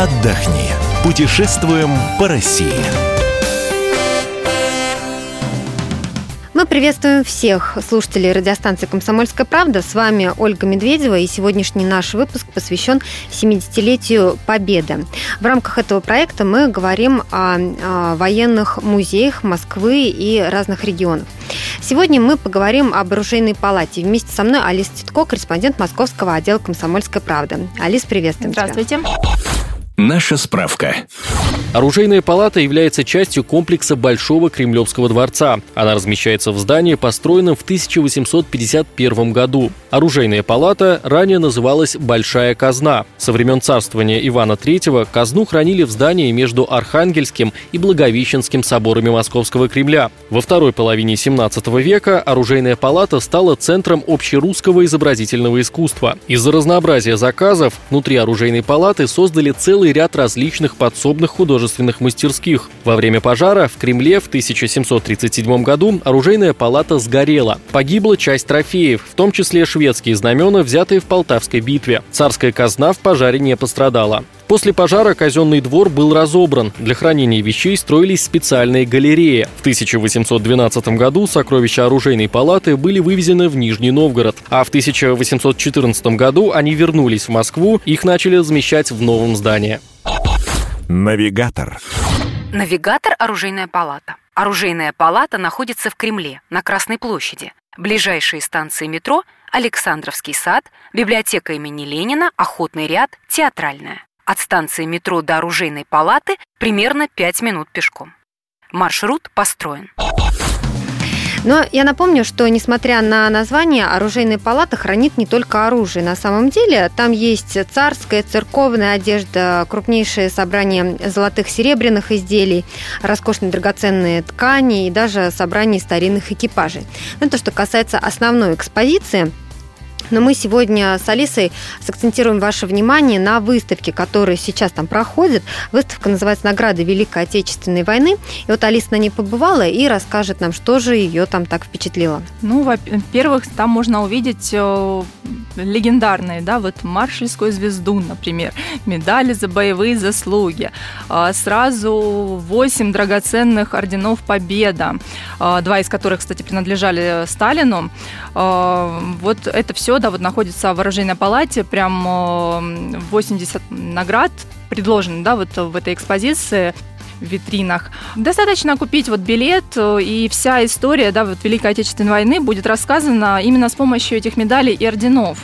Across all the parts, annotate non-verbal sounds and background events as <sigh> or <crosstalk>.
отдохни. Путешествуем по России. Мы приветствуем всех слушателей радиостанции «Комсомольская правда». С вами Ольга Медведева, и сегодняшний наш выпуск посвящен 70-летию Победы. В рамках этого проекта мы говорим о, военных музеях Москвы и разных регионов. Сегодня мы поговорим об оружейной палате. Вместе со мной Алиса Титко, корреспондент московского отдела «Комсомольская правда». Алис, приветствуем Здравствуйте. тебя. Наша справка. Оружейная палата является частью комплекса Большого Кремлевского дворца. Она размещается в здании, построенном в 1851 году. Оружейная палата ранее называлась Большая казна. Со времен царствования Ивана III казну хранили в здании между Архангельским и Благовещенским соборами Московского Кремля. Во второй половине 17 века оружейная палата стала центром общерусского изобразительного искусства. Из-за разнообразия заказов внутри оружейной палаты создали целый ряд различных подсобных художественных мастерских. Во время пожара в Кремле в 1737 году оружейная палата сгорела. Погибла часть трофеев, в том числе шведские знамена, взятые в Полтавской битве. Царская казна в пожаре не пострадала. После пожара казенный двор был разобран. Для хранения вещей строились специальные галереи. В 1812 году сокровища оружейной палаты были вывезены в Нижний Новгород, а в 1814 году они вернулись в Москву, их начали размещать в новом здании. Навигатор. Навигатор «Оружейная палата». Оружейная палата находится в Кремле, на Красной площади. Ближайшие станции метро – Александровский сад, библиотека имени Ленина, Охотный ряд, Театральная. От станции метро до Оружейной палаты примерно 5 минут пешком. Маршрут построен. Но я напомню, что несмотря на название, оружейная палата хранит не только оружие. На самом деле там есть царская, церковная одежда, крупнейшее собрание золотых серебряных изделий, роскошные драгоценные ткани и даже собрание старинных экипажей. Ну, это что касается основной экспозиции – но мы сегодня с Алисой сакцентируем ваше внимание на выставке, которая сейчас там проходит. Выставка называется «Награды Великой Отечественной войны». И вот Алиса на ней побывала и расскажет нам, что же ее там так впечатлило. Ну, во-первых, там можно увидеть э, легендарные, да, вот маршальскую звезду, например, медали за боевые заслуги, а, сразу 8 драгоценных орденов Победа, а, два из которых, кстати, принадлежали Сталину. А, вот это все, да, вот находится в оружейной палате, прям 80 наград предложено, да, вот в этой экспозиции в витринах. Достаточно купить вот билет, и вся история да, вот Великой Отечественной войны будет рассказана именно с помощью этих медалей и орденов.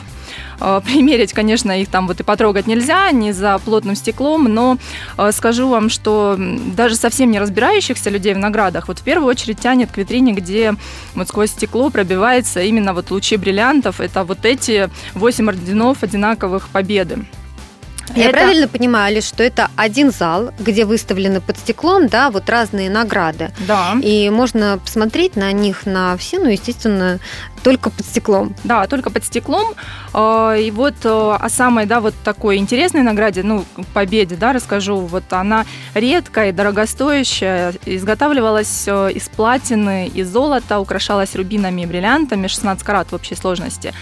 Э, примерить, конечно, их там вот и потрогать нельзя, не за плотным стеклом, но э, скажу вам, что даже совсем не разбирающихся людей в наградах, вот в первую очередь тянет к витрине, где вот сквозь стекло пробивается именно вот лучи бриллиантов. Это вот эти восемь орденов одинаковых победы. Я это... правильно понимаю, лишь что это один зал, где выставлены под стеклом, да, вот разные награды. Да. И можно посмотреть на них на все, ну, естественно, только под стеклом. Да, только под стеклом. А, и вот э, о самой, да, вот такой интересной награде, ну, победе, да, расскажу. Вот она редкая дорогостоящая, изготавливалась э, из платины и золота, украшалась рубинами и бриллиантами, 16 карат в общей сложности.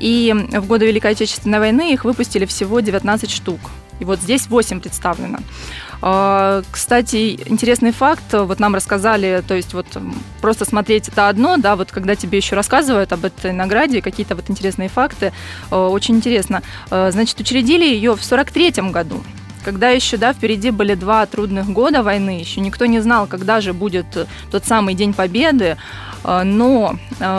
И в годы Великой Отечественной войны их выпустили всего 19 штук. И вот здесь 8 представлено. А, кстати, интересный факт, вот нам рассказали, то есть вот просто смотреть это одно, да, вот когда тебе еще рассказывают об этой награде, какие-то вот интересные факты, а, очень интересно. А, значит, учредили ее в 43 году когда еще, да, впереди были два трудных года войны, еще никто не знал, когда же будет тот самый День Победы, но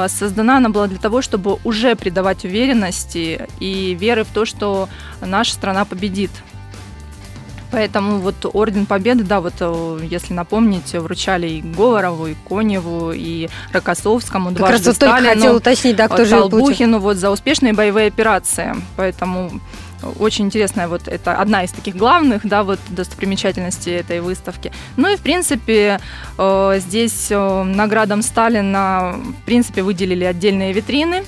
создана она была для того, чтобы уже придавать уверенности и веры в то, что наша страна победит. Поэтому вот Орден Победы, да, вот э, если напомнить, вручали и Говорову, и Коневу, и Рокоссовскому, как дважды раз Сталину, хотел уточнить, да, кто э, Толбухину вот за успешные боевые операции. Поэтому очень интересная вот это одна из таких главных, да, вот достопримечательностей этой выставки. Ну и в принципе э, здесь наградам Сталина в принципе выделили отдельные витрины.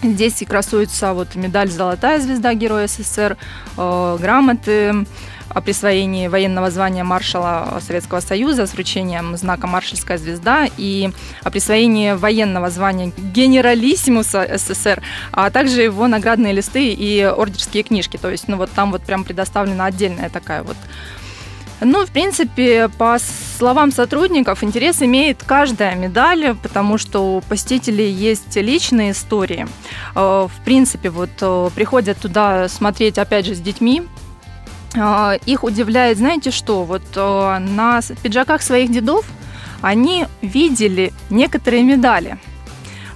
Здесь и красуется вот медаль «Золотая звезда Героя СССР», грамоты, о присвоении военного звания маршала Советского Союза с вручением знака «Маршальская звезда» и о присвоении военного звания генералиссимуса СССР, а также его наградные листы и ордерские книжки. То есть, ну вот там вот прям предоставлена отдельная такая вот ну, в принципе, по словам сотрудников, интерес имеет каждая медаль, потому что у посетителей есть личные истории. Э, в принципе, вот э, приходят туда смотреть, опять же, с детьми, их удивляет, знаете что, вот на пиджаках своих дедов они видели некоторые медали.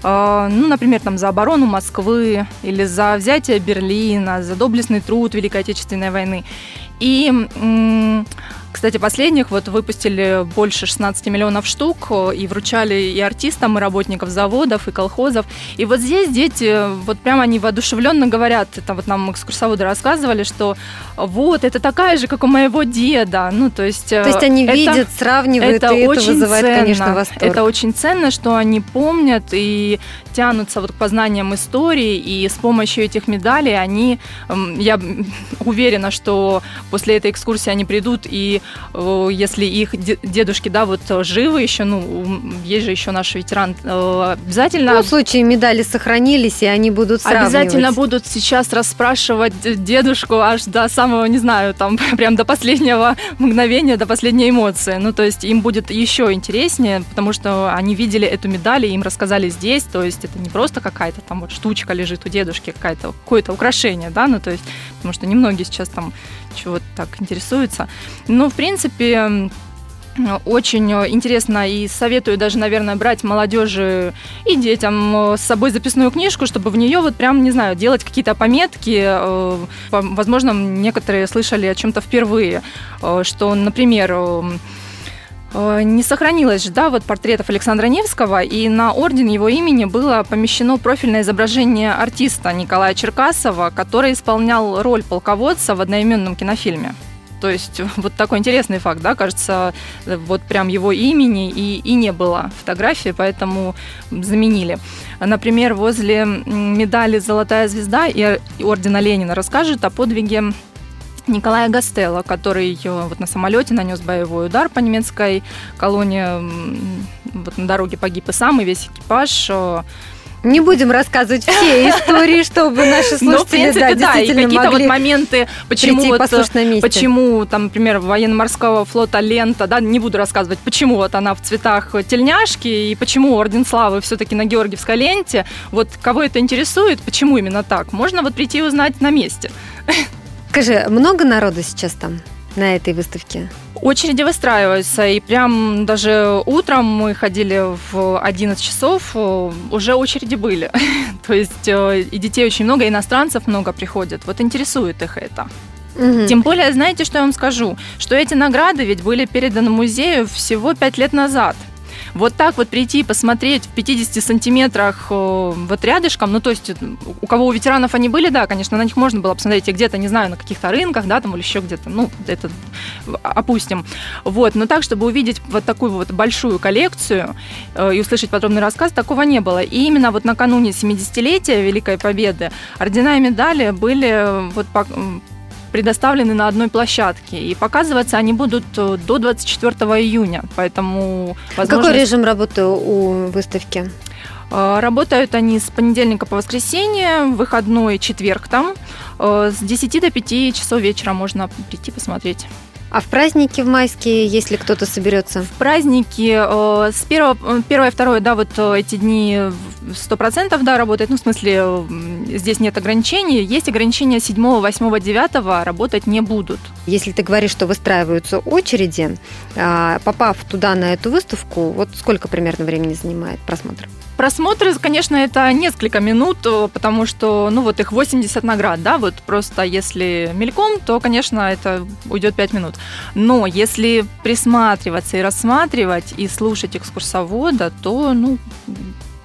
Ну, например, там за оборону Москвы или за взятие Берлина, за доблестный труд Великой Отечественной войны. И кстати, последних вот выпустили больше 16 миллионов штук э, и вручали и артистам, и работникам заводов, и колхозов. И вот здесь дети, вот прямо они воодушевленно говорят, это вот нам экскурсоводы рассказывали, что вот, это такая же, как у моего деда. Ну, то есть... То есть они это, видят, сравнивают, это и очень это вызывает, ценно. конечно, восторг. Это очень ценно, что они помнят и тянутся вот к познаниям истории, и с помощью этих медалей они, я <laughs> уверена, что после этой экскурсии они придут и если их дедушки, да, вот живы еще, ну, есть же еще наш ветеран, э, обязательно... Ну, в случае медали сохранились, и они будут сравнивать. Обязательно будут сейчас расспрашивать дедушку аж до самого, не знаю, там, <laughs> прям до последнего мгновения, до последней эмоции. Ну, то есть им будет еще интереснее, потому что они видели эту медаль, и им рассказали здесь, то есть это не просто какая-то там вот штучка лежит у дедушки, какая-то, какое-то украшение, да, ну, то есть, потому что немногие сейчас там чего-то так интересуются. Ну, в принципе, очень интересно и советую даже, наверное, брать молодежи и детям с собой записную книжку, чтобы в нее вот прям, не знаю, делать какие-то пометки. Э, возможно, некоторые слышали о чем-то впервые, э, что, например, э, не сохранилось же, да, вот портретов Александра Невского, и на орден его имени было помещено профильное изображение артиста Николая Черкасова, который исполнял роль полководца в одноименном кинофильме. То есть <laughs> вот такой интересный факт, да, кажется, вот прям его имени и, и не было фотографии, поэтому заменили. Например, возле медали «Золотая звезда» и ордена Ленина расскажет о подвиге Николая Гастелла, который вот на самолете нанес боевой удар по немецкой колонии, вот на дороге погиб и сам, и весь экипаж не будем рассказывать все <laughs> истории, чтобы наши слушатели, ну, в принципе, да, да, и какие-то вот моменты, почему вот, почему там, например, военно-морского флота лента, да, не буду рассказывать, почему вот она в цветах тельняшки и почему Орден Славы все-таки на Георгиевской ленте. Вот кого это интересует, почему именно так, можно вот прийти и узнать на месте. <laughs> Скажи, много народу сейчас там? на этой выставке? Очереди выстраиваются, и прям даже утром мы ходили в 11 часов, э, уже очереди были. <laughs> То есть э, и детей очень много, иностранцев много приходят. Вот интересует их это. Угу. Тем более, знаете, что я вам скажу? Что эти награды ведь были переданы музею всего пять лет назад вот так вот прийти и посмотреть в 50 сантиметрах э, вот рядышком, ну, то есть у кого у ветеранов они были, да, конечно, на них можно было посмотреть и где-то, не знаю, на каких-то рынках, да, там или еще где-то, ну, это опустим. Вот, но так, чтобы увидеть вот такую вот большую коллекцию э, и услышать подробный рассказ, такого не было. И именно вот накануне 70-летия Великой Победы ордена и медали были вот по, предоставлены на одной площадке. И показываться они будут э, до 24 июня. Поэтому возможность... Какой режим работы у выставки? Э, работают они с понедельника по воскресенье, выходной четверг там. Э, с 10 до 5 часов вечера можно прийти посмотреть. А в праздники в майские, если кто-то соберется? В праздники э, с 1, 1 и 2, да, вот э, эти дни 100% да, работает. Ну, в смысле, здесь нет ограничений. Есть ограничения 7, 8, 9 работать не будут. Если ты говоришь, что выстраиваются очереди, а, попав туда на эту выставку, вот сколько примерно времени занимает просмотр? Просмотры, конечно, это несколько минут, э, потому что, ну, вот их 80 наград, да, вот просто если мельком, то, конечно, это уйдет 5 минут. Но если присматриваться и рассматривать, и слушать экскурсовода, то, ну,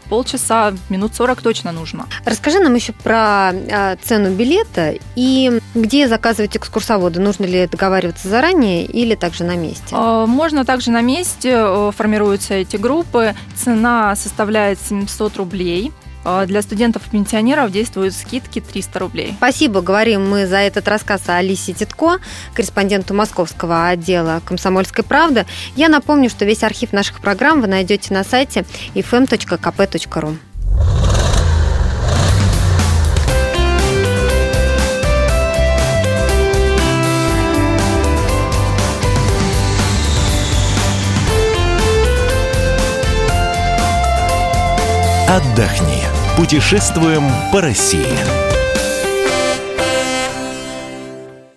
полчаса, минут 40 точно нужно. Расскажи нам еще про а, цену билета и где заказывать экскурсоводы. Нужно ли договариваться заранее или также на месте? А, можно также на месте, формируются эти группы. Цена составляет 700 рублей э, для студентов-пенсионеров действуют скидки 300 рублей. Спасибо, говорим мы за этот рассказ о Алисе Титко, корреспонденту московского отдела «Комсомольской правды». Я напомню, что весь архив наших программ вы найдете на сайте fm.kp.ru. Отдохни. Путешествуем по России.